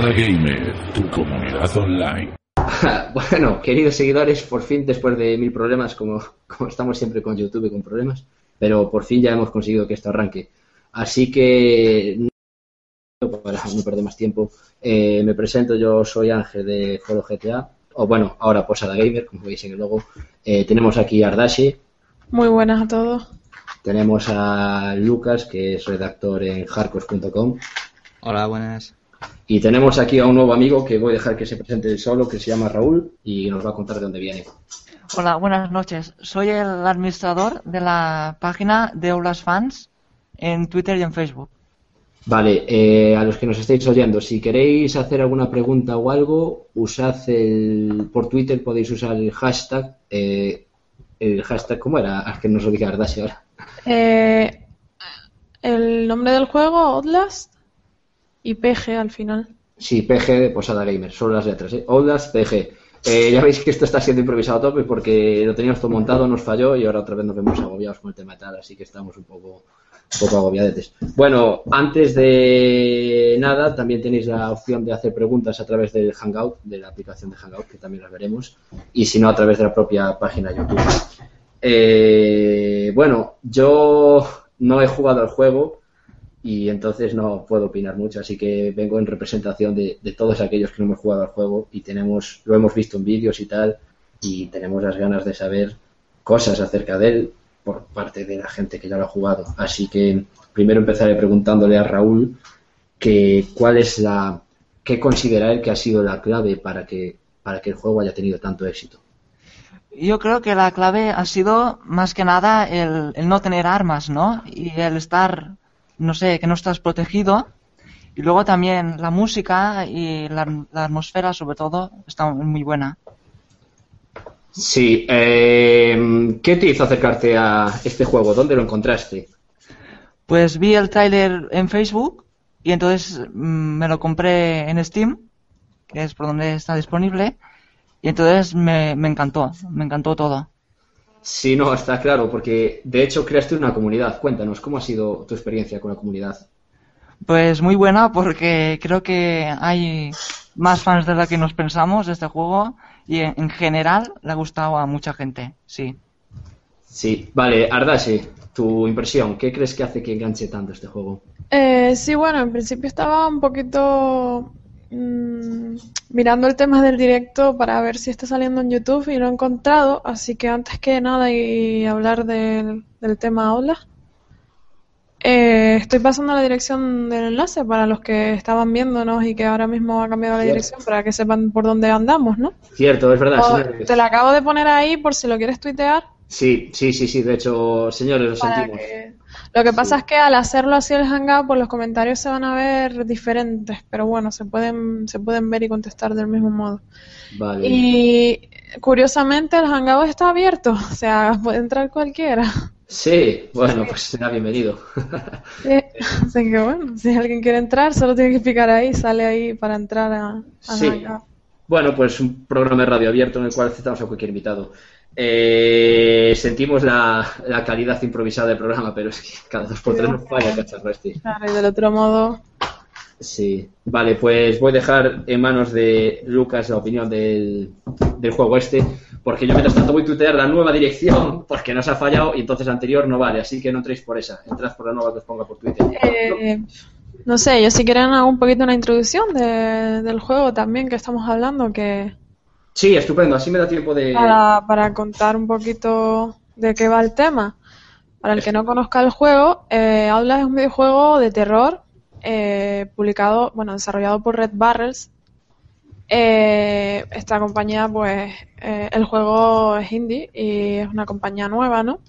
Posada Gamer, tu comunidad online. bueno, queridos seguidores, por fin, después de mil problemas, como, como estamos siempre con YouTube y con problemas, pero por fin ya hemos conseguido que esto arranque. Así que, para no perder más tiempo, eh, me presento, yo soy Ángel de Foro GTA, o bueno, ahora Posada Gamer, como veis en el logo. Eh, tenemos aquí a Ardashi, Muy buenas a todos. tenemos a Lucas, que es redactor en hardcore.com, Hola, buenas. Y tenemos aquí a un nuevo amigo que voy a dejar que se presente solo, que se llama Raúl, y nos va a contar de dónde viene. Hola, buenas noches. Soy el administrador de la página de Aulas Fans en Twitter y en Facebook. Vale, eh, a los que nos estáis oyendo, si queréis hacer alguna pregunta o algo, usad el, por Twitter, podéis usar el hashtag, eh, el hashtag, ¿cómo era? Es que no se lo dije a Ardashi ahora. Eh, el nombre del juego, Outlast, y PG al final. Sí, PG de Posada Gamer, solo las letras, ¿eh? Outlast PG. Eh, ya veis que esto está siendo improvisado a tope porque lo teníamos todo montado, nos falló y ahora otra vez nos vemos agobiados con el tema tal, así que estamos un poco, un poco agobiadetes. Bueno, antes de nada, también tenéis la opción de hacer preguntas a través del Hangout, de la aplicación de Hangout, que también las veremos, y si no, a través de la propia página de YouTube. Eh, bueno, yo no he jugado al juego y entonces no puedo opinar mucho, así que vengo en representación de, de todos aquellos que no hemos jugado al juego y tenemos, lo hemos visto en vídeos y tal, y tenemos las ganas de saber cosas acerca de él por parte de la gente que ya lo ha jugado. Así que primero empezaré preguntándole a Raúl que cuál es la, qué considera él que ha sido la clave para que, para que el juego haya tenido tanto éxito. Yo creo que la clave ha sido más que nada el, el no tener armas, ¿no? Y el estar, no sé, que no estás protegido. Y luego también la música y la, la atmósfera, sobre todo, está muy buena. Sí, eh, ¿qué te hizo acercarte a este juego? ¿Dónde lo encontraste? Pues vi el tráiler en Facebook y entonces mm, me lo compré en Steam, que es por donde está disponible, y entonces me, me encantó, me encantó todo. Sí, no, está claro, porque de hecho creaste una comunidad. Cuéntanos, ¿cómo ha sido tu experiencia con la comunidad? Pues muy buena porque creo que hay más fans de la que nos pensamos de este juego y en, en general le ha gustado a mucha gente, sí. Sí, vale, Ardashi, tu impresión, ¿qué crees que hace que enganche tanto este juego? Eh, sí, bueno, en principio estaba un poquito mm, mirando el tema del directo para ver si está saliendo en YouTube y lo he encontrado, así que antes que nada y hablar del, del tema aula, eh, estoy pasando la dirección del enlace para los que estaban viéndonos y que ahora mismo ha cambiado la Cierto. dirección para que sepan por dónde andamos, ¿no? Cierto, es verdad, O- te la acabo de poner ahí por si lo quieres tuitear. Sí, sí, sí, sí, de hecho, señores, lo para sentimos. que- Lo que pasa es que al hacerlo así el hangout, pues los comentarios se van a ver diferentes, pero bueno, se pueden, se pueden ver y contestar del mismo modo. Vale. Y curiosamente el hangout está abierto, o sea, puede entrar cualquiera. Sí, bueno, pues será bienvenido. Sí, Así que bueno, si alguien quiere entrar, solo tiene que picar ahí, sale ahí para entrar a, Sí. hangout. Bueno, pues un programa de radio abierto en el cual aceptamos a cualquier invitado. Eh, sentimos la, la calidad improvisada del programa, pero es que cada dos por tres nos falla cacharro este. Claro, y del otro modo, Sí, vale, pues voy a dejar en manos de Lucas la opinión del, del juego este, porque yo mientras tanto voy a tuitear la nueva dirección, porque nos ha fallado y entonces la anterior no vale, así que no entréis por esa, entrad por la nueva que os ponga por Twitter. eh, no sé, yo si quieren hago un poquito una introducción de- del juego también que estamos hablando, que Sí, estupendo, así me da tiempo de... para, para contar un poquito de qué va el tema. Para el que no conozca el juego, eh, Outlast es un videojuego de terror eh, publicado, bueno, desarrollado por Red Barrels. Eh, esta compañía, pues, eh, el juego es indie y es una compañía nueva, ¿no?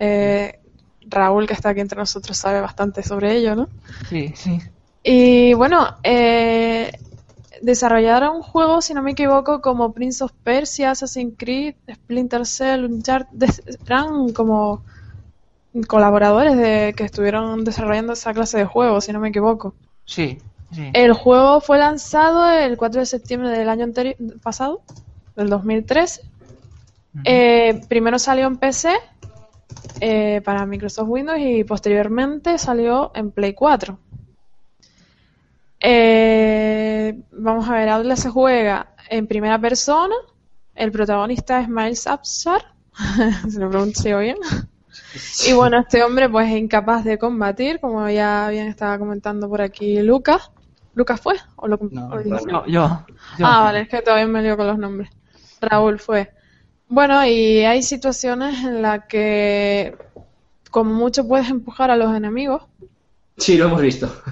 Eh, Raúl, que está aquí entre nosotros, sabe bastante sobre ello, ¿no? Sí, sí. Y bueno, eh, desarrollaron juegos, si no me equivoco, como Prince of Persia, Assassin's Creed, Splinter Cell, Uncharted, eran como colaboradores de que estuvieron desarrollando esa clase de juegos, si no me equivoco. Sí, sí. El juego fue lanzado el 4 de septiembre del año pasado, del 2013. Ujú. Eh, primero salió en PC eh, para Microsoft Windows y posteriormente salió en Play 4. Eh, vamos a ver, Outlast se juega en primera persona. El protagonista es Miles Upshar, se lo pronuncio bien. Y bueno, este hombre pues es incapaz de combatir, como ya bien estaba comentando por aquí Lucas. ¿Lucas fue? ¿O lo, No, o lo dije? Yo, yo, yo. Ah, vale, es que todavía me lío con los nombres. Raúl fue. Bueno, y hay situaciones en las que como mucho puedes empujar a los enemigos. Sí, lo hemos visto.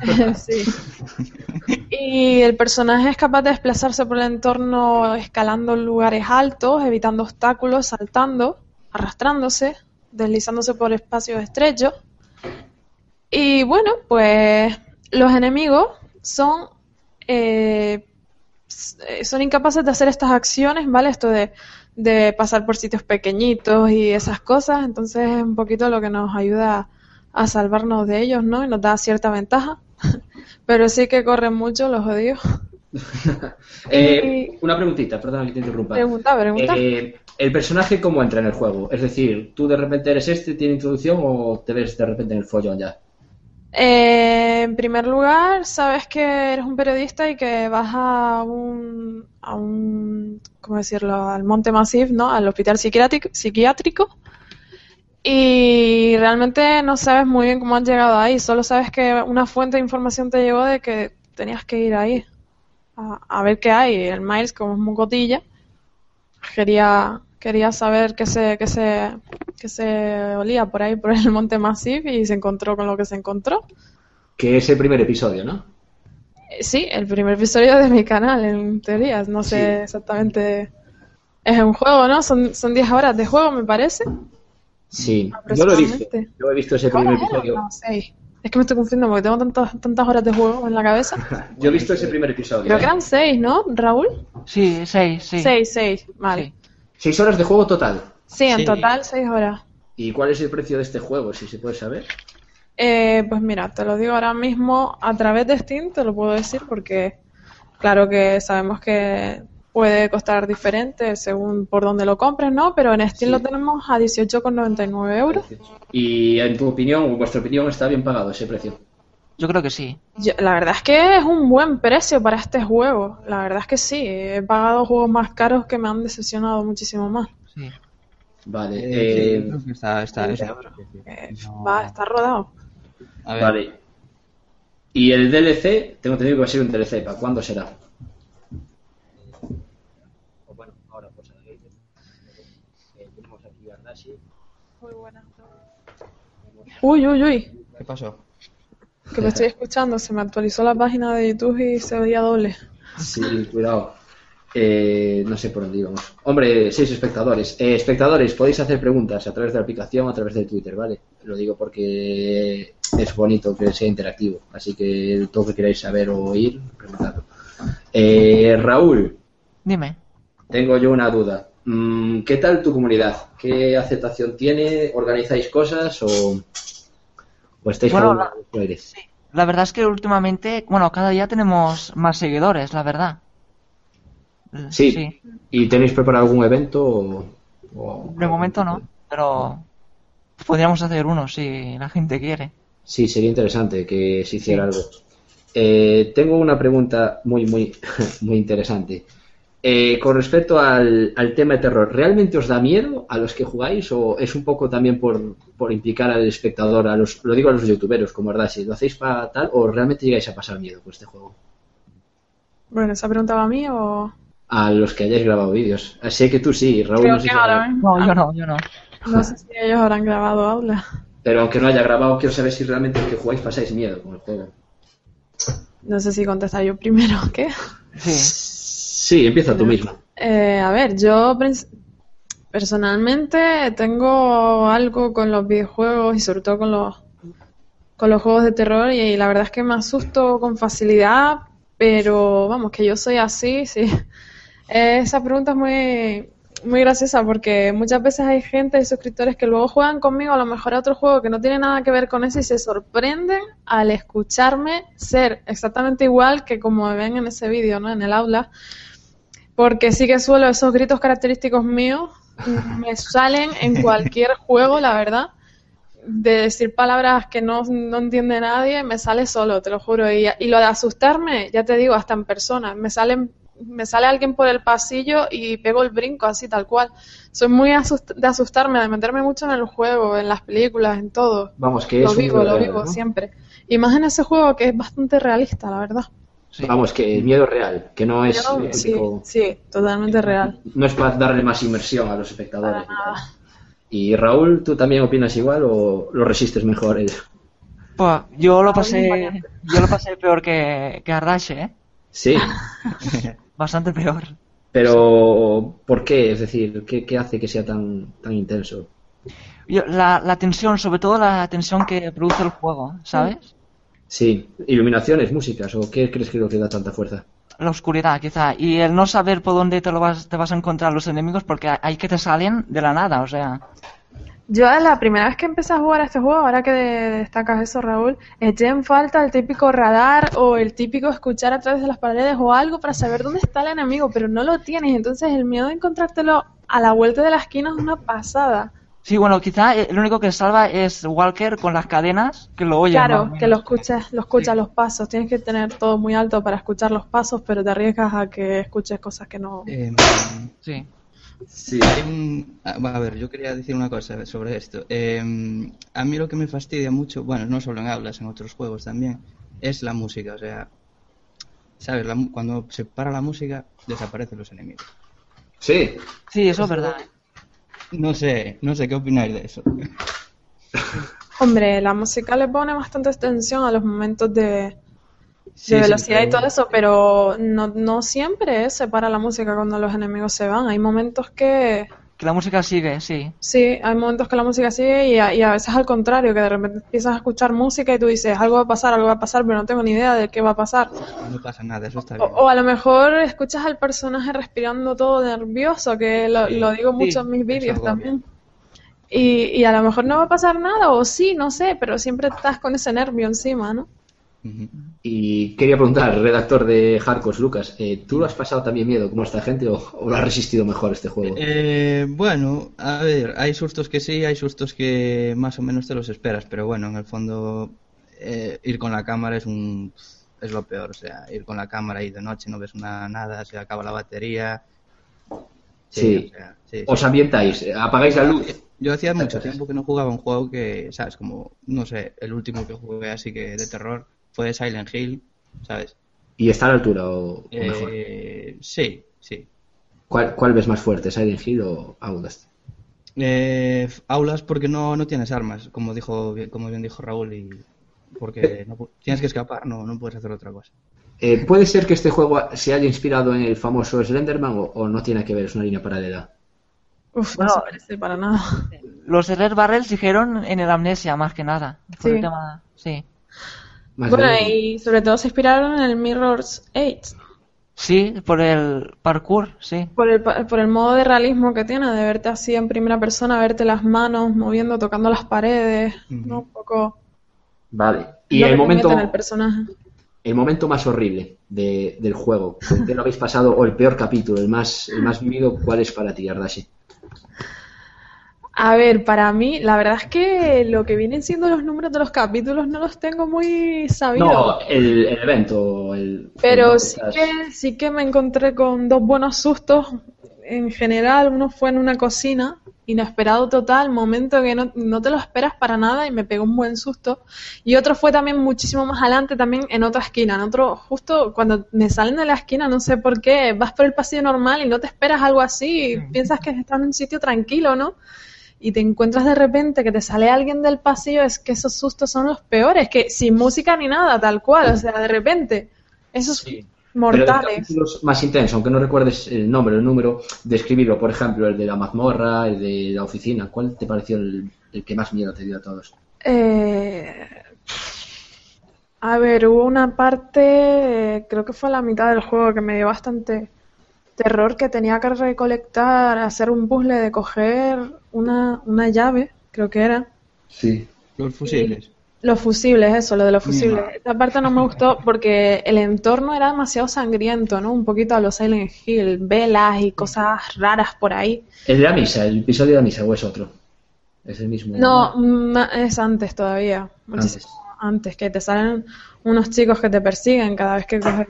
Y el personaje es capaz de desplazarse por el entorno escalando lugares altos, evitando obstáculos, saltando, arrastrándose, deslizándose por espacios estrechos. Y bueno, pues los enemigos son eh, son incapaces de hacer estas acciones, ¿vale? Esto de, de pasar por sitios pequeñitos y esas cosas, entonces es un poquito lo que nos ayuda a salvarnos de ellos, ¿no? Y nos da cierta ventaja. Pero sí que corren mucho, los odio. Eh, una preguntita, perdona que te interrumpa. Pregunta, pregunta. Eh, ¿El personaje cómo entra en el juego? Es decir, ¿tú de repente eres este, tiene introducción o te ves de repente en el follón ya? Eh, en primer lugar, sabes que eres un periodista y que vas a un, a un, ¿cómo decirlo? Al Monte Massif, ¿no? Al hospital psiquiátrico, psiquiátrico. Y realmente no sabes muy bien cómo has llegado ahí. Solo sabes que una fuente de información te llegó de que tenías que ir ahí a, a ver qué hay. El Miles, como es muy cotilla, quería, quería saber qué se, qué se, qué se olía por ahí, por el Monte Massif, y se encontró con lo que se encontró. Que es el primer episodio, ¿no? Eh, Sí, el primer episodio de mi canal, en teoría. No sé Sí. exactamente. Es un juego, ¿no? Son, son 10 horas de juego, me parece. Sí, yo lo he visto. Yo he visto ese primer episodio. No, seis. Es que me estoy confundiendo porque tengo tantas, tantas horas de juego en la cabeza. Yo he visto ese primer episodio. Creo que eran 6, ¿no, Raúl? Sí, seis, sí. 6, 6, vale. Sí. Seis horas de juego total. Sí, en Sí. total 6 horas. ¿Y cuál es el precio de este juego, si se puede saber? Eh, pues mira, te lo digo ahora mismo a través de Steam, te lo puedo decir porque claro que sabemos que puede costar diferente según por donde lo compres, ¿no? Pero en Steam Sí. lo tenemos a 18,99 euros. Y en tu opinión, vuestra opinión, está bien pagado ese precio. Yo creo que sí. Yo- la verdad es que es un buen precio para este juego. La verdad es que sí. He pagado juegos más caros que me han decepcionado muchísimo más. sí. Vale. Eh, eh, sí, creo que está, está, Eh, No. Va, está rodado. A ver, Vale. Y el DLC, tengo entendido que va a ser un DLC. ¿Para cuándo será? Bueno, ahora pues tenemos aquí a Ardashi. Muy buena. Uy, uy, uy. ¿qué pasó? Que me estoy escuchando. Se me actualizó la página de YouTube y se veía doble. Sí, cuidado. Eh, no sé por dónde íbamos. Hombre, seis espectadores. Eh, espectadores, podéis hacer preguntas a través de la aplicación, a través de Twitter, ¿vale? Lo digo porque es bonito que sea interactivo. Así que todo lo que queráis saber o oír, preguntadlo. Eh, Raúl, Dime. tengo yo una duda. Mm, ¿Qué tal tu comunidad? ¿Qué aceptación tiene? ¿Organizáis cosas o, o estáis Bueno, la-? La verdad es que últimamente, bueno, cada día tenemos más seguidores, la verdad. Sí. Sí. ¿Y tenéis preparado algún evento? O, o- De momento no, pero podríamos hacer uno si la gente quiere. Sí, sería interesante que se hiciera Sí. algo. Eh, tengo una pregunta muy, muy, muy interesante. Eh, con respecto al, al tema de terror, ¿realmente os da miedo a los que jugáis o es un poco también por, por implicar al espectador, a los, lo digo a los youtuberos, como verdad, si lo hacéis para tal o realmente llegáis a pasar miedo con este juego? Bueno, ¿esa pregunta va a mí o...? A los que hayáis grabado vídeos. Ah, Sé que tú sí, Raúl. Creo no sé que si- ahora. No, yo no, yo no. No sé si ellos habrán grabado Aula. Pero aunque no haya grabado, quiero saber si realmente el que jugáis pasáis miedo con el juego. No sé si contestar yo primero, ¿qué? Sí. Sí, empieza tú mismo. Eh, a ver, yo personalmente tengo algo con los videojuegos y sobre todo con los con los juegos de terror y, la verdad es que me asusto con facilidad, pero vamos, que yo soy así, sí. Eh, esa pregunta es muy muy graciosa porque muchas veces hay gente y suscriptores que luego juegan conmigo a lo mejor a otro juego que no tiene nada que ver con eso y se sorprenden al escucharme ser exactamente igual que como me ven en ese vídeo, ¿no? En el aula porque sí que suelo esos gritos característicos míos me salen en cualquier juego, la verdad. De decir palabras que no, no entiende nadie, me sale solo, te lo juro. Y, y lo de asustarme, ya te digo, hasta en persona. Me salen me sale alguien por el pasillo y pego el brinco así tal cual. Soy muy asust- de asustarme, de meterme mucho en el juego, en las películas, en todo. Vamos, que Lo es un vivo, lo vivo ¿no? siempre. Y más en ese juego que es bastante realista, la verdad. Sí. Vamos, que el miedo real, que no es Yo- el sí, típico- sí, totalmente real. no es para darle más inmersión a los espectadores. Y Raúl, ¿tú también opinas igual o lo resistes mejor? El- Pues yo lo pasé, yo lo pasé peor que, que ¿eh? Sí, Bastante peor. pero ¿por qué? Es decir, ¿qué, qué hace que sea tan, tan intenso? Yo- la, la tensión, sobre todo la tensión que produce el juego, ¿sabes? Sí, iluminaciones, músicas, ¿o qué crees que es lo que da tanta fuerza? La oscuridad, quizá. Y el no saber por dónde te, lo vas, te vas a encontrar los enemigos porque hay que te salen de la nada, o sea. Yo la primera vez que empecé a jugar a este juego, ahora que de- destacas eso, Raúl, eché en falta el típico radar o el típico escuchar a través de las paredes o algo para saber dónde está el enemigo, pero no lo tienes. Entonces el miedo de encontrártelo a la vuelta de la esquina es una pasada. Sí, bueno, quizá el único que salva es Walker con las cadenas, que lo oye. claro, que lo escuches, lo escuchas los pasos. Tienes que tener todo muy alto para escuchar los pasos, pero te arriesgas a que escuches cosas que no. Eh, Sí. sí, hay un... A a ver, yo quería decir una cosa sobre esto. Eh, a mí lo que me fastidia mucho, bueno, no solo en aulas, en otros juegos también, es la música. O sea, ¿sabes? La cuando se para la música, desaparecen los enemigos. Sí, Sí, eso es verdad. No sé, no sé qué opináis de eso. Hombre, la música le pone bastante tensión a los momentos de, Sí, de sí, velocidad y todo eso, pero no, no siempre se para la música cuando los enemigos se van. Hay momentos que Que la música sigue, sí. sí, hay momentos que la música sigue y a, y a veces al contrario, que de repente empiezas a escuchar música y tú dices, algo va a pasar, algo va a pasar, pero no tengo ni idea de qué va a pasar. No pasa nada, eso está O, bien. o a lo mejor escuchas al personaje respirando todo nervioso, que lo, Sí, lo digo sí, mucho en mis vídeos también. Y, y a lo mejor no va a pasar nada, o sí, no sé, pero siempre estás con ese nervio encima, ¿no? Y quería preguntar, redactor de Hardcore, Lucas, eh, ¿tú lo has pasado también miedo como esta gente o, o lo has resistido mejor este juego? Eh, bueno, a ver, hay sustos que sí, hay sustos que más o menos te los esperas, pero bueno, en el fondo eh, ir con la cámara es un es lo peor, o sea, ir con la cámara y de noche no ves una, nada, se acaba la batería. Sí. o sea, sí, sí. ¿Os ambientáis? eh, ¿Apagáis la luz? Yo hacía mucho tiempo que no jugaba un juego que, ¿sabes? Como, no sé, el último que jugué así que de terror fue Silent Hill, ¿sabes? ¿Y está a la altura o, o mejor? Eh, sí, sí. ¿Cuál, ¿Cuál ves más fuerte, Silent Hill o Outlast? Eh, aulas porque no, no tienes armas, como dijo bien- como bien dijo Raúl, y porque no pu- tienes que escapar, no, no puedes hacer otra cosa. Eh, ¿Puede ser que este juego se haya inspirado en el famoso Slenderman o, o no tiene que ver, es una línea paralela? Uf, Bueno, no se parece para nada. Los Red Barrels dijeron en el Amnesia, más que nada. Por Sí. el tema, sí. Más Bueno, y sobre todo se inspiraron en el Mirror's Edge, Sí, por el parkour, sí. por el, por el modo de realismo que tiene, de verte así en primera persona, verte las manos moviendo, tocando las paredes, ¿no? Un poco... Vale. Y que el momento, el personaje. el momento más horrible de- del juego, ¿con qué lo habéis pasado? O el peor capítulo, el más, el más vivido, ¿cuál es para ti, Ardashi? A ver, para mí, la verdad es que lo que vienen siendo los números de los capítulos no los tengo muy sabidos. No, el, el evento, el... Pero el- sí que, sí que me encontré con dos buenos sustos. En general, uno fue en una cocina, inesperado total, momento que no, no te lo esperas para nada y me pegó un buen susto. Y otro fue también muchísimo más adelante, también en otra esquina, en otro, justo cuando me salen de la esquina, no sé por qué, vas por el pasillo normal y no te esperas algo así, y piensas que estás en un sitio tranquilo, ¿no? Y te encuentras de repente que te sale alguien del pasillo, es que esos sustos son los peores, que sin música ni nada, tal cual, o sea, de repente, esos Sí. Pero mortales. más intensos, aunque no recuerdes el nombre, el número, describirlo, por ejemplo, el de la mazmorra, el de la oficina, ¿cuál te pareció el, el que más miedo te dio a todos? Eh, a ver, hubo una parte, creo que fue a la mitad del juego, que me dio bastante terror, que tenía que recolectar, hacer un puzzle de coger una, una llave, creo que era. Sí. Los fusibles. Los fusibles, eso, lo de los fusibles. Mira. Esta parte no me gustó porque el entorno era demasiado sangriento, ¿no? Un poquito a los Silent Hill, velas y cosas raras por ahí. ¿El de la misa, el episodio de la misa o es otro? Es el mismo. No, ma- es antes todavía. Muchísimo antes. que te salen unos chicos que te persiguen cada vez que coges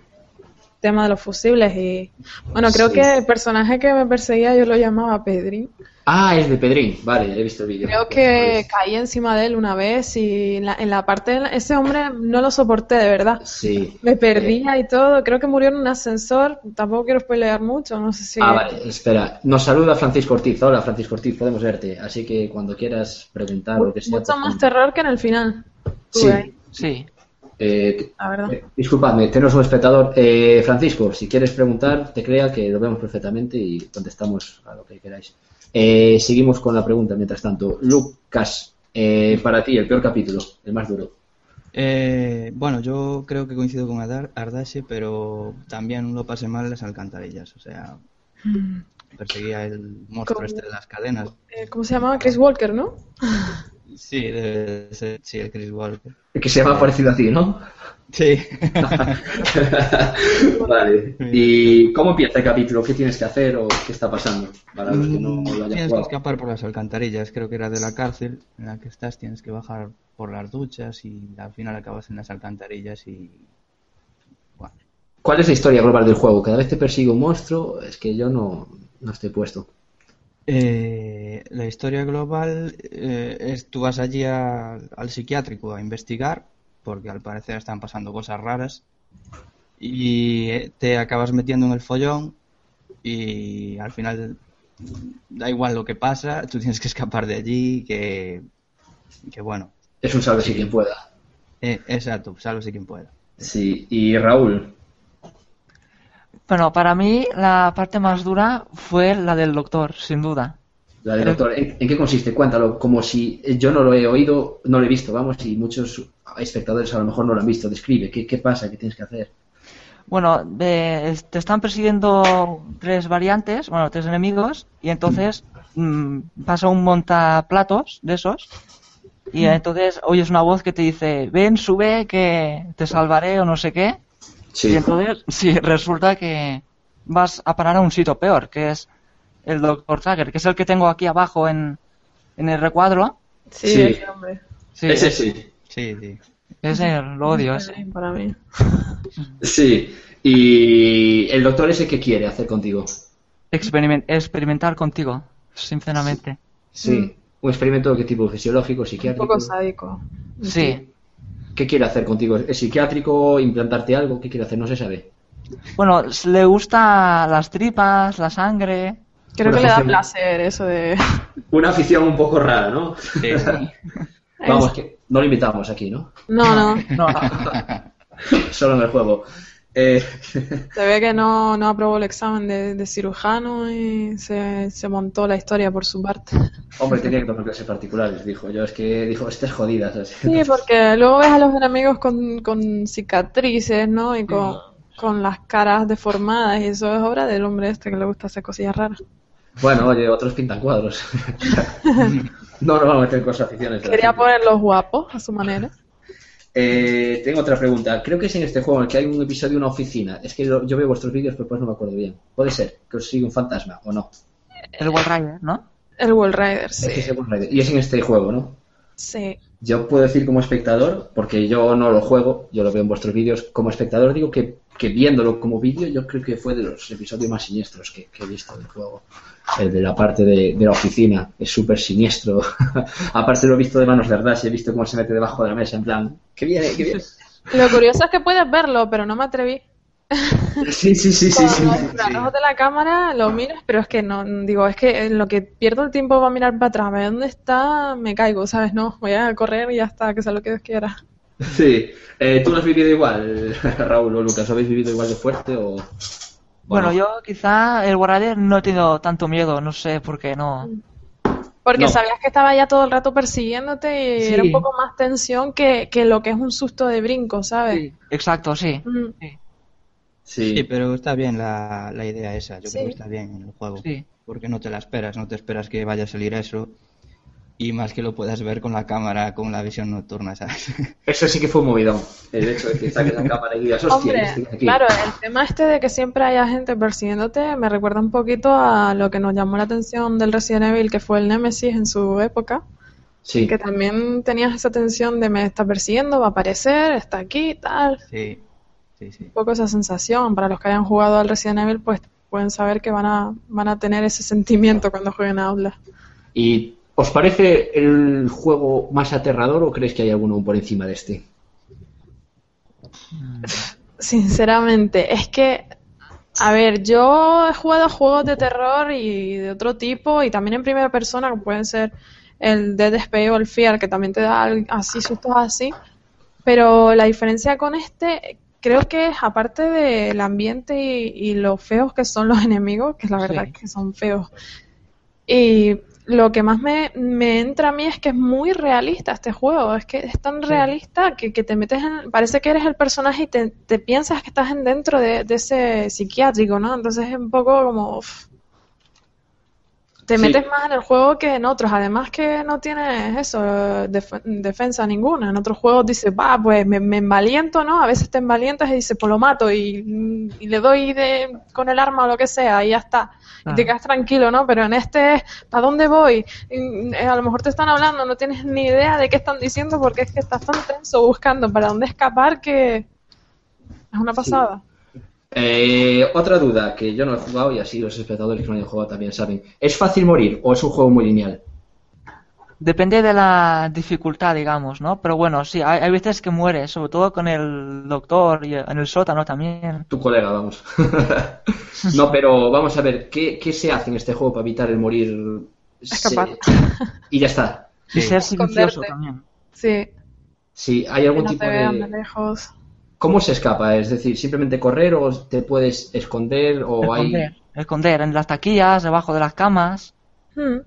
tema de los fusibles y bueno, creo Sí. que el personaje que me perseguía yo lo llamaba Pedrín. Ah, es de Pedrín, vale, he visto el vídeo. Creo que Pues, caí encima de él una vez y en la, en la parte de ese hombre no lo soporté de verdad. Sí. Me perdía y todo, creo que murió en un ascensor, tampoco quiero spoilear mucho, no sé si... Ah, vale, espera. Nos saluda Francisco Ortiz. Hola, Francisco Ortiz, podemos verte. Así que cuando quieras preguntar lo que sea. Mucho pues, más terror que en el final. Sí. Ahí, Sí. Eh, eh, disculpadme, tenemos un espectador. Eh, Francisco, si quieres preguntar, te crea que lo vemos perfectamente y contestamos a lo que queráis. Eh, seguimos con la pregunta mientras tanto. Lucas, eh, para ti, el peor capítulo, el más duro. Eh, bueno, yo creo que coincido con Adar- Ardashi, pero también lo pasé mal en las alcantarillas. O sea, perseguía el monstruo este de las cadenas. ¿Cómo se llamaba? Chris Walker, ¿no? Sí, debe ser- sí, el Chris Walker. Que se llama parecido a ti, ¿no? Sí. vale. ¿Y cómo empieza el capítulo? ¿Qué tienes que hacer o qué está pasando? Para los que no lo hayan Mm, tienes que escapar por las alcantarillas. Creo que era de la cárcel en la que estás. Tienes que bajar por las duchas y al final acabas en las alcantarillas y... Bueno, ¿Cuál es la historia global del juego? ¿Cada vez te persigue un monstruo? Es que yo no, no estoy puesto. Eh, la historia global eh, es tú vas allí a- al psiquiátrico a investigar porque al parecer están pasando cosas raras y eh, te acabas metiendo en el follón y al final da igual lo que pasa, tú tienes que escapar de allí que, que bueno, Es un salve si quien pueda. eh, exacto, sálvese quien pueda. Sí, y Raúl. Bueno, para mí la parte más dura fue la del doctor, sin duda. La del doctor, ¿en, en qué consiste? Cuéntalo, como si yo no lo he oído, no lo he visto, vamos, y muchos espectadores a lo mejor no lo han visto. Describe, ¿qué, qué pasa? ¿Qué tienes que hacer? Bueno, te están persiguiendo tres variantes, bueno, tres enemigos, y entonces mm, pasa un montaplatos de esos, y entonces oyes una voz que te dice, ven, sube, que te salvaré o no sé qué, y entonces sí, resulta que vas a parar a un sitio peor, que es el Dr. Tracker, que es el que tengo aquí abajo en, en el recuadro. Sí, Sí. ese hombre. Sí, Ese sí. Sí, sí. ese lo odio, ese. Para mí. Sí. Y el doctor ese, ¿qué quiere hacer contigo? Experimen- experimentar contigo, sinceramente. Sí. ¿Un experimento de qué tipo? ¿Fisiológico, Un psiquiátrico? poco sádico. Sí. ¿Qué quiere hacer contigo? ¿Es psiquiátrico? ¿Implantarte algo? ¿Qué quiere hacer? No se sabe. Bueno, le gusta las tripas, la sangre. Creo Una que le da placer eso de... Una afición un poco rara, ¿no? Sí. Vamos, que no lo invitamos aquí, ¿no? No, no. No, Solo en el juego. Eh, Se ve que no, no aprobó el examen de, de cirujano y se, se montó la historia por su parte. hombre, tenía que tomar clases particulares, dijo. Yo es que dijo, estés jodida. ¿sabes? Sí, porque luego ves a los enemigos con, con cicatrices, ¿no? Y con, con las caras deformadas y eso es obra del hombre este que le gusta hacer cosillas raras. Bueno, oye, otros pintan cuadros. no nos vamos a meter en cosas aficiones. Quería ponerlos guapos a su manera. Eh, tengo otra pregunta. Creo que es en este juego en el que hay un episodio de una oficina. Es que lo- yo veo vuestros vídeos, pero pues no me acuerdo bien. Puede ser que os siga un fantasma o no. el Wall Rider, ¿no? El Wall Rider, sí. es el Ghost Rider. Y es en este juego, ¿no? Sí. Yo puedo decir como espectador, porque yo no lo juego, yo lo veo en vuestros vídeos, como espectador digo que, que viéndolo como vídeo, yo creo que fue de los episodios más siniestros que, que he visto del juego. El de la parte de, de la oficina, es súper siniestro. Aparte lo he visto de manos de verdad, y he visto cómo se mete debajo de la mesa, en plan, que viene, que viene. Lo curioso es que puedes verlo, pero no me atreví. Sí, sí, sí, sí. sí, infrarrojos de la cámara lo miras, pero es que no, digo, es que en lo que pierdo el tiempo para mirar para atrás, a ver dónde está, me caigo, ¿sabes? No, voy a correr y ya está, que sea lo que Dios quiera. Sí. Eh, ¿Tú lo has vivido igual, Raúl o Lucas? ¿Lo habéis vivido igual de fuerte o...? Bueno, yo quizá el Warrior no he tenido tanto miedo, no sé por qué no. Porque No. sabías que estaba ya todo el rato persiguiéndote y Sí. era un poco más tensión que, que lo que es un susto de brinco, ¿sabes? Exacto, sí. Mm, Sí. Sí, pero está bien la, la idea esa. Yo Sí. creo que está bien en el juego. Sí. Porque no te la esperas, no te esperas que vaya a salir eso. Y más que lo puedas ver con la cámara, con la visión nocturna, ¿sabes? Eso sí que fue un movidón. El hecho de que saques la cámara y digas, hostia, Hombre, estoy aquí. claro, el tema este de que siempre haya gente persiguiéndote me recuerda un poquito a lo que nos llamó la atención del Resident Evil, que fue el Nemesis en su época, Sí. que también tenías esa tensión de me está persiguiendo, va a aparecer, está aquí, tal. Sí, sí, sí. Un poco esa sensación. Para los que hayan jugado al Resident Evil, pues pueden saber que van a, van a tener ese sentimiento cuando jueguen a Outlast. ¿Y os parece el juego más aterrador o crees que hay alguno por encima de este? Sinceramente, es que, a ver, yo he jugado juegos de terror y de otro tipo y también en primera persona, que pueden ser el Dead Space o el Fear, que también te da así sustos así. Pero la diferencia con este, creo que es aparte del ambiente y, y lo feos que son los enemigos, que la verdad Sí. es que son feos. Y lo que más me, me entra a mí es que es muy realista este juego. Es que es tan realista que, que te metes en. Parece que eres el personaje y te, te piensas que estás en dentro de, de ese psiquiátrico, ¿no? Entonces es un poco como. uf, te Sí. metes más en el juego que en otros. Además que no tienes eso, def- defensa ninguna. En otros juegos dices, va, pues me, me envaliento, ¿no? A veces te envalientas y dices, pues lo mato y, y le doy de, con el arma o lo que sea y ya está. Y te quedas tranquilo, ¿no? Pero en este es, ¿para dónde voy? Y, eh, a lo mejor te están hablando, no tienes ni idea de qué están diciendo porque es que estás tan tenso buscando para dónde escapar que es una pasada. Eh, otra duda que yo no he jugado y así los espectadores que no hayan jugado también saben. ¿Es fácil morir o es un juego muy lineal? Depende de la dificultad, digamos, ¿no? Pero bueno, sí, hay, hay veces que mueres, sobre todo con el doctor y en el sótano también. Tu colega, vamos. no, pero vamos a ver, ¿qué, qué se hace en este juego para evitar el morir? Escapar. Se- Y ya está. Y ser silencioso Esconderte. también. Sí, Si hay algún no tipo te vean de de... lejos. ¿Cómo se escapa? Es decir, simplemente correr o te puedes esconder o hay... Esconder, esconder en las taquillas, debajo de las camas. Hmm.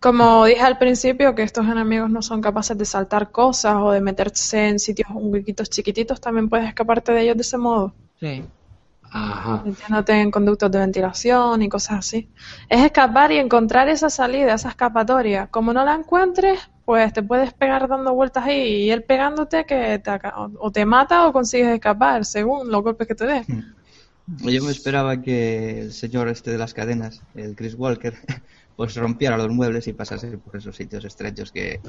Como dije al principio, que estos enemigos no son capaces de saltar cosas o de meterse en sitios un huequitos chiquititos, también puedes escaparte de ellos de ese modo. Sí. Ajá. metiéndote en conductos de ventilación y cosas así. Es escapar y encontrar esa salida, esa escapatoria. Como no la encuentres, pues te puedes pegar dando vueltas ahí y él pegándote que te o- o te mata o consigues escapar, según los golpes que te dé. Yo me esperaba que el señor este de las cadenas, el Chris Walker, pues rompiera los muebles y pasase por esos sitios estrechos que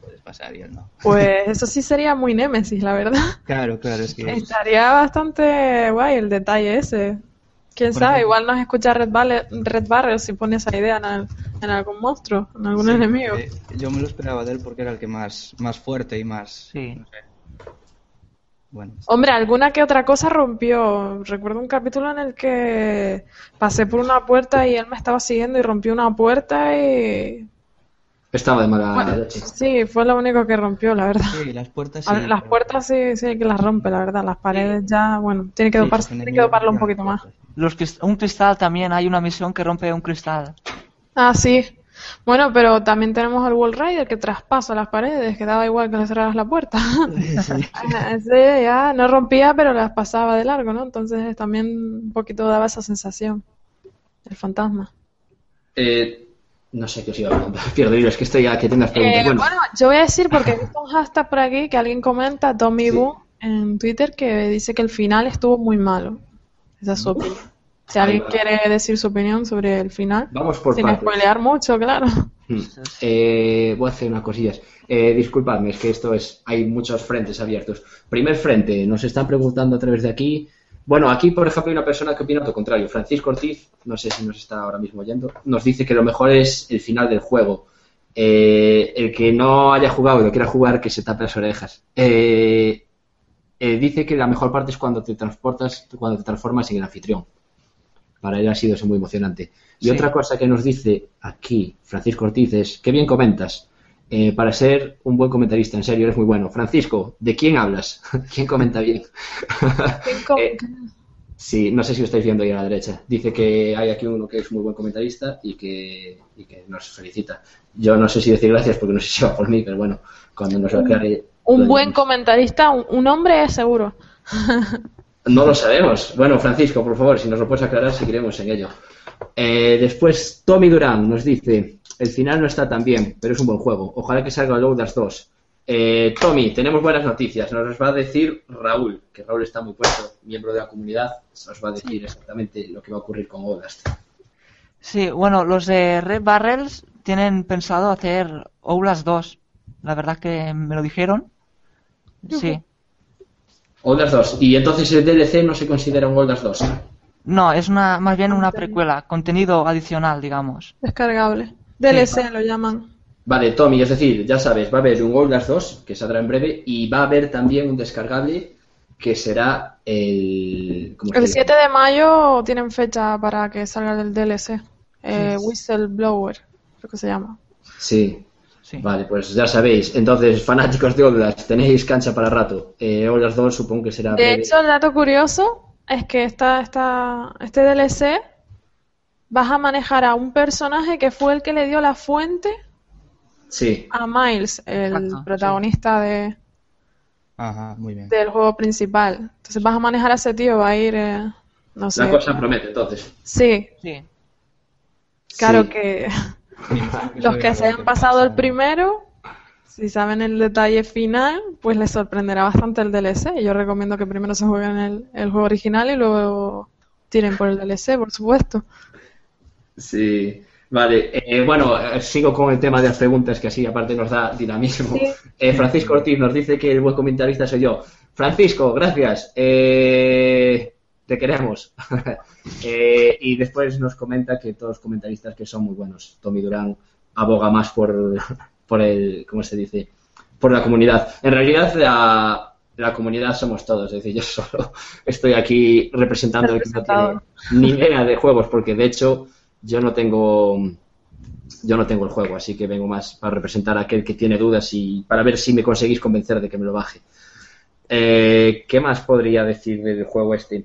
puedes pasar y él no. Pues eso sí sería muy némesis, la verdad. Claro, claro, es que Estaría bastante guay el detalle ese. Quién sabe, ejemplo- igual nos escucha Red, Barrel, Red Barrel si pone esa idea en, el- en algún monstruo, en algún Sí, enemigo. eh, yo me lo esperaba de él porque era el que más, más fuerte y más... Sí. no sé. Bueno, Hombre, alguna que otra cosa rompió. Recuerdo un capítulo en el que pasé por una puerta y él me estaba siguiendo y rompió una puerta y... Estaba de mala Bueno, sí, fue lo único que rompió, la verdad. sí, las puertas sí, ver, las pero- puertas sí, sí que las rompe, la verdad. Las paredes ya, bueno, tiene que, sí, dopar- los tiene que doparlo un poquito más. puertas. Los crist- un cristal también, hay una misión que rompe un cristal. Ah, sí. Bueno, pero también tenemos al Wall Rider que traspasa las paredes, que daba igual que le cerraras la puerta. Ese ya no rompía, pero las pasaba de largo, ¿no? Entonces también un poquito daba esa sensación. El fantasma. Eh, no sé qué os iba a preguntar. Pierdo es que estoy ya que tengas preguntas. Eh, bueno, bueno, yo voy a decir, porque he visto un hashtag por aquí que alguien comenta, Tommy Sí. Boo, en Twitter, que dice que el final estuvo muy malo. Esa es su opinión. Si alguien quiere decir su opinión sobre el final, vamos por sin partes. spoilear mucho, claro. Mm. Eh, voy a hacer unas cosillas. Eh, disculpadme, es que esto es. Hay muchos frentes abiertos. Primer frente, nos están preguntando a través de aquí. Bueno, aquí, por ejemplo, hay una persona que opina lo contrario. Francisco Ortiz, no sé si nos está ahora mismo oyendo, nos dice que lo mejor es el final del juego. Eh, el que no haya jugado y lo quiera jugar, que se tape las orejas. Eh, eh, dice que la mejor parte es cuando te transportas, cuando te transformas en el anfitrión. Para él ha sido eso muy emocionante. Y Sí. otra cosa que nos dice aquí Francisco Ortiz es, qué bien comentas. Eh, para ser un buen comentarista, en serio, eres muy bueno. Francisco, ¿de quién hablas? ¿Quién comenta bien? ¿Quién com- Eh, Sí, no sé si lo estáis viendo ahí a la derecha. Dice que hay aquí uno que es muy buen comentarista y que, y que nos felicita. Yo no sé si decir gracias porque no sé si va por mí, pero bueno, cuando nos lo aclare. Un buen comentarista, un, hombre es seguro. No lo sabemos. Bueno, Francisco, por favor, si nos lo puedes aclarar, seguiremos en ello. Eh, después, Tommy Durán nos dice: El final no está tan bien, pero es un buen juego. Ojalá que salga el Outlast 2. Eh, Tommy, tenemos buenas noticias. Nos las va a decir Raúl, que Raúl está muy puesto, miembro de la comunidad. Nos va a decir exactamente lo que va a ocurrir con Outlast. Sí, bueno, los de Red Barrels tienen pensado hacer Outlast 2. La verdad que me lo dijeron. Sí. Outlast 2. Y entonces el DLC no se considera un Outlast 2. No, es una, más bien una precuela, contenido adicional, digamos. Descargable. DLC lo llaman. Vale, Tommy, es decir, ya sabes, va a haber un Outlast 2 que saldrá en breve y va a haber también un descargable que será el. ¿cómo se El llama? 7 de mayo tienen fecha para que salga el DLC. Eh, Whistleblower, creo que se llama. Sí. Sí. Vale, pues ya sabéis. Entonces, fanáticos de Outlast, tenéis cancha para rato. Eh, Outlast 2 supongo que será De breve. hecho, el dato curioso es que esta, esta, este DLC vas a manejar a un personaje que fue el que le dio la fuente Sí. a Miles, el Exacto, protagonista de, Ajá, muy bien. del juego principal. Entonces vas a manejar a ese tío, va a ir, eh, no sé. La cosa promete, entonces. Sí, Sí. claro Sí. que los que se hayan pasado pasa. el primero, si saben el detalle final, pues les sorprenderá bastante el DLC. Yo recomiendo que primero se jueguen el, el juego original y luego tiren por el DLC, por supuesto. Sí. Vale, eh, bueno, eh, sigo con el tema de las preguntas que así aparte nos da dinamismo. Sí. Eh, Francisco Ortiz nos dice que el buen comentarista soy yo. Francisco, gracias. Eh, te queremos. Eh, y después nos comenta que todos los comentaristas que son muy buenos. Tommy Durán aboga más por, por el, ¿cómo se dice? Por la comunidad. En realidad la, la comunidad somos todos. Es decir, yo solo estoy aquí representando el que no tiene ni idea de juegos, porque de hecho yo no tengo yo no tengo el juego, así que vengo más para representar a aquel que tiene dudas y para ver si me conseguís convencer de que me lo baje. Eh, ¿Qué más podría decir del juego este?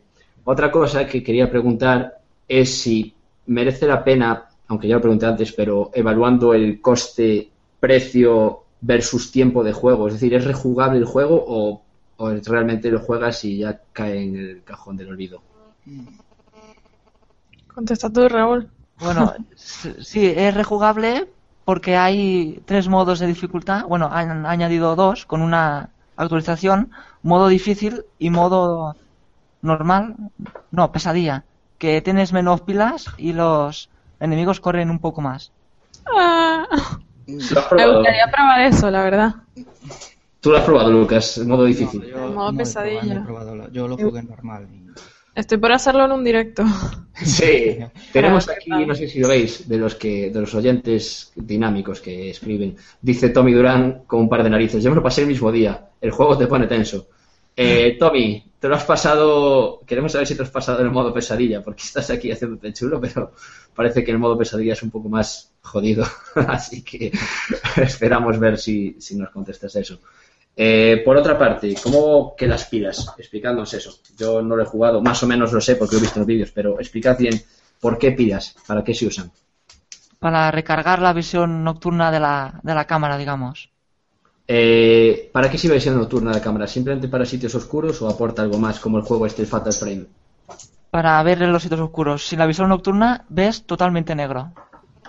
Otra cosa que quería preguntar es si merece la pena, aunque ya lo pregunté antes, pero evaluando el coste, precio versus tiempo de juego, es decir, ¿es rejugable el juego o, o realmente lo juegas y ya cae en el cajón del olvido? Contesta tú, Raúl. Bueno, sí, es rejugable porque hay tres modos de dificultad. Bueno, han añadido dos con una actualización, modo difícil y modo normal, no, pesadilla, que tienes menos pilas y los enemigos corren un poco más. Ah, ¿Lo has me gustaría probar eso, la verdad. Tú lo has probado, Lucas, en modo No, difícil. yo En modo no he probado, pesadilla. no he probado la- yo lo jugué normal. y- Estoy por hacerlo en un directo. Sí, tenemos aquí, no sé si lo veis, de los que, de los oyentes dinámicos que escriben. Dice Tommy Durán con un par de narices. Yo me lo pasé el mismo día. El juego te pone tenso. Eh, Tommy, te lo has pasado. Queremos saber si te lo has pasado en el modo pesadilla, porque estás aquí haciéndote chulo, pero parece que el modo pesadilla es un poco más jodido. Así que esperamos ver si, nos contestas eso. Eh, por otra parte, ¿cómo que las pilas? Explicadnos eso. Yo no lo he jugado, más o menos lo sé porque he visto los vídeos, pero explicad bien por qué pilas, para qué se usan. Para recargar la visión nocturna de la, de la cámara, digamos. Eh, ¿Para qué sirve la visión nocturna de la cámara? ¿Simplemente para sitios oscuros o aporta algo más como el juego este, el Fatal Frame? Para ver en los sitios oscuros. Sin la visión nocturna ves totalmente negro.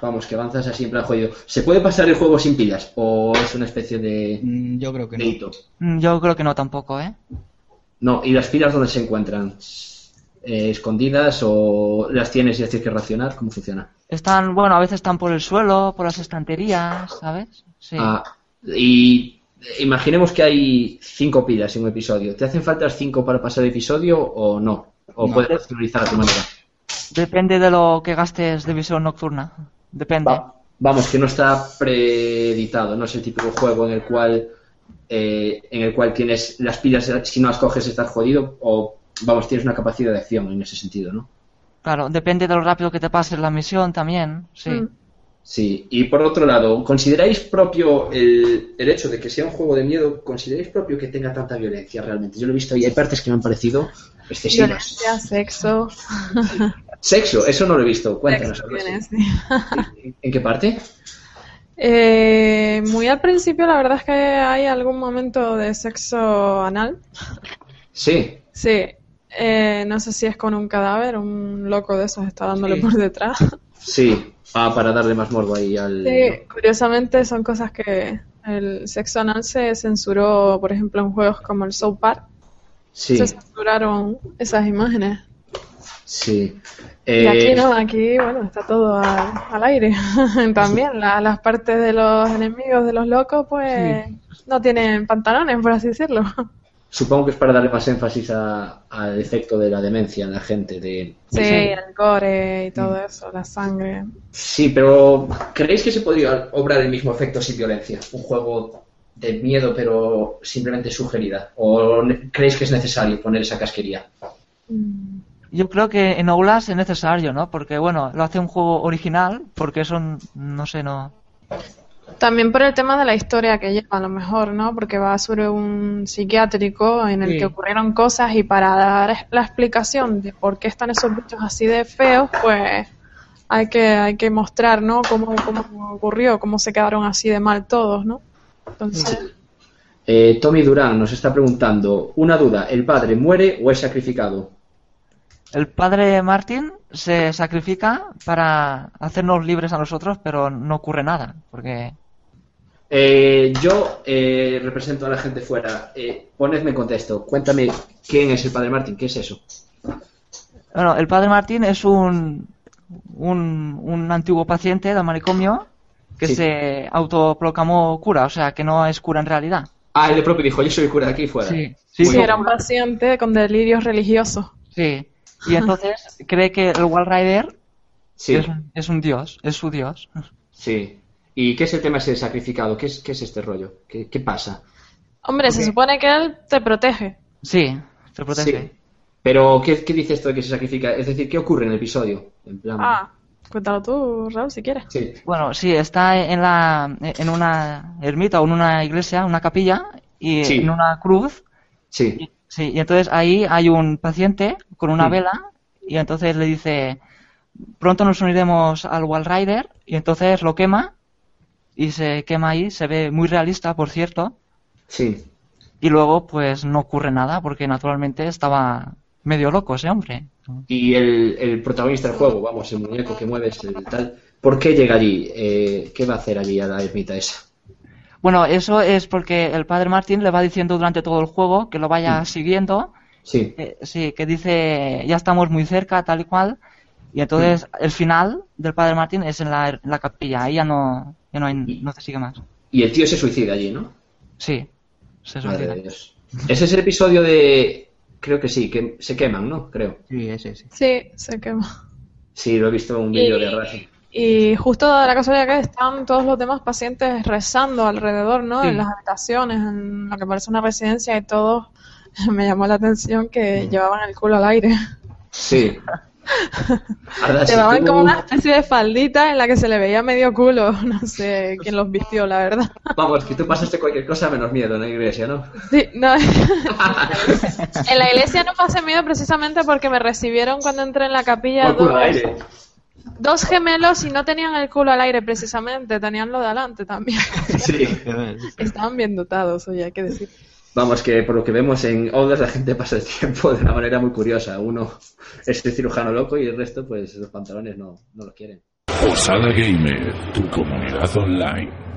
Vamos, que avanzas así en plan jodido. ¿Se puede pasar el juego sin pilas o es una especie de Mm, Yo creo que de no. hito? Mm, Yo creo que no tampoco, ¿eh? No, ¿y las pilas dónde se encuentran? Eh, ¿Escondidas o las tienes y las tienes que racionar? ¿Cómo funciona? Están, bueno, a veces están por el suelo, por las estanterías, ¿sabes? Sí. Ah, y imaginemos que hay cinco pilas en un episodio. ¿Te hacen falta las cinco para pasar el episodio o no? ¿O No. puedes racionalizar a tu manera? Depende de lo que gastes de visión nocturna. Depende. Va- vamos, que no está preeditado, no es el típico juego en el cual eh, en el cual tienes las pilas, si no las coges estás jodido, o vamos, tienes una capacidad de acción en ese sentido, ¿no? Claro, depende de lo rápido que te pases la misión también, sí. Mm. Sí, y por otro lado, ¿consideráis propio el, el hecho de que sea un juego de miedo, consideráis propio que tenga tanta violencia realmente? Yo lo he visto y hay partes que me han parecido excesivas. Violencia, sexo. Sexo, eso no lo he visto, cuéntanos. Sexo. ¿En, en qué parte? Eh, muy al principio, la verdad es que hay algún momento de sexo anal. Sí, Sí, eh, no sé si es con un cadáver, un loco de esos está dándole Sí. por detrás. Sí. Ah, para darle más morbo ahí al... Sí, curiosamente son cosas que el sexo anal se censuró, por ejemplo, en juegos como el South Park. Sí, Se censuraron esas imágenes. sí. Y aquí Eh, no, aquí, bueno, está todo al, al aire. También la- las partes de los enemigos, de los locos, pues no tienen pantalones, por así decirlo. Supongo que es para darle más énfasis a- al efecto de la demencia en la gente. De... Sí, el gore y todo eso, la sangre. Sí, pero ¿creéis que se podría obrar el mismo efecto sin violencia? Un juego de miedo pero simplemente sugerida. ¿O creéis que es necesario poner esa casquería? Mm. Yo creo que en Outlast es necesario, ¿no? Porque, bueno, lo hace un juego original, porque eso, no sé, no... También por el tema de la historia que lleva, a lo mejor, ¿no? Porque va sobre un psiquiátrico en el Sí. que ocurrieron cosas y para dar la explicación de por qué están esos bichos así de feos, pues hay que, hay que mostrar, ¿no? Cómo, cómo ocurrió, cómo se quedaron así de mal todos, ¿no? Entonces, Eh, Tommy Durán nos está preguntando, una duda, ¿el padre muere o es sacrificado? El padre Martin se sacrifica para hacernos libres a nosotros, pero no ocurre nada, porque... Eh, yo eh, represento a la gente fuera. Eh, ponedme en contexto. Cuéntame quién es el padre Martín. ¿Qué es eso? Bueno, el padre Martín es un, un, un antiguo paciente del manicomio que Sí. se autoproclamó cura, o sea, que no es cura en realidad. Ah, él propio dijo, yo soy el cura de aquí fuera. Sí, sí, bien. era un paciente con delirios religiosos. Sí. Y entonces cree que el Wall Rider Sí, es, un- es un dios, es su dios. sí. ¿Y qué es el tema ese de sacrificado? ¿Qué es, qué es este rollo? ¿Qué, qué pasa? Hombre, se supone que él te protege. Sí, se protege. Sí. Pero, ¿qué, ¿qué dice esto de que se sacrifica? Es decir, ¿qué ocurre en el episodio? En plan... Ah, cuéntalo tú, Raúl, si quieres. Sí. Bueno, sí, está en la en una ermita o en una iglesia, una capilla y Sí. en una cruz. Sí. Y- Sí, y entonces ahí hay un paciente con una Mm. vela y entonces le dice, pronto nos uniremos al Wall Rider y entonces lo quema y se quema ahí, se ve muy realista, por cierto, Sí. y luego pues no ocurre nada porque naturalmente estaba medio loco ese hombre. Y el, el protagonista del juego, vamos, el muñeco que mueves, el tal, ¿por qué llega allí? Eh, ¿Qué va a hacer allí a la ermita esa? Bueno, eso es porque el padre Martín le va diciendo durante todo el juego que lo vaya siguiendo Sí. Eh, sí, que dice, ya estamos muy cerca, tal y cual. Y entonces el final del Padre Martín es en la, en la capilla, ahí ya no, ya no, hay- no se sigue más. Y el tío se suicida allí, ¿no? Sí, se Madre suicida. de Dios. Ese es el episodio de... Creo que sí, que se queman, ¿no? Creo. Sí, ese, sí. Sí, se quema. Sí, lo he visto en un vídeo Y- de Racing. Y justo da la casualidad que están todos los demás pacientes rezando alrededor, ¿no? Sí. En las habitaciones, en lo que parece una residencia y todos. Me llamó la atención que llevaban el culo al aire. Sí. Ahora, si Llevaban tú- como una especie de faldita en la que se le veía medio culo. No sé quién los vistió, la verdad. Vamos, que tú pasaste cualquier cosa menos miedo en la iglesia, ¿no? Sí, no. en la iglesia no pasé miedo precisamente porque me recibieron cuando entré en la capilla Por culo dos, al aire. Dos gemelos y no tenían el culo al aire precisamente, tenían lo de adelante también. Sí. Estaban bien dotados, oye, hay que decir. Vamos, que por lo que vemos en Outlast la gente pasa el tiempo de una manera muy curiosa. Uno es el cirujano loco y el resto, pues los pantalones no, no los quieren. Osada Gamer, tu comunidad online.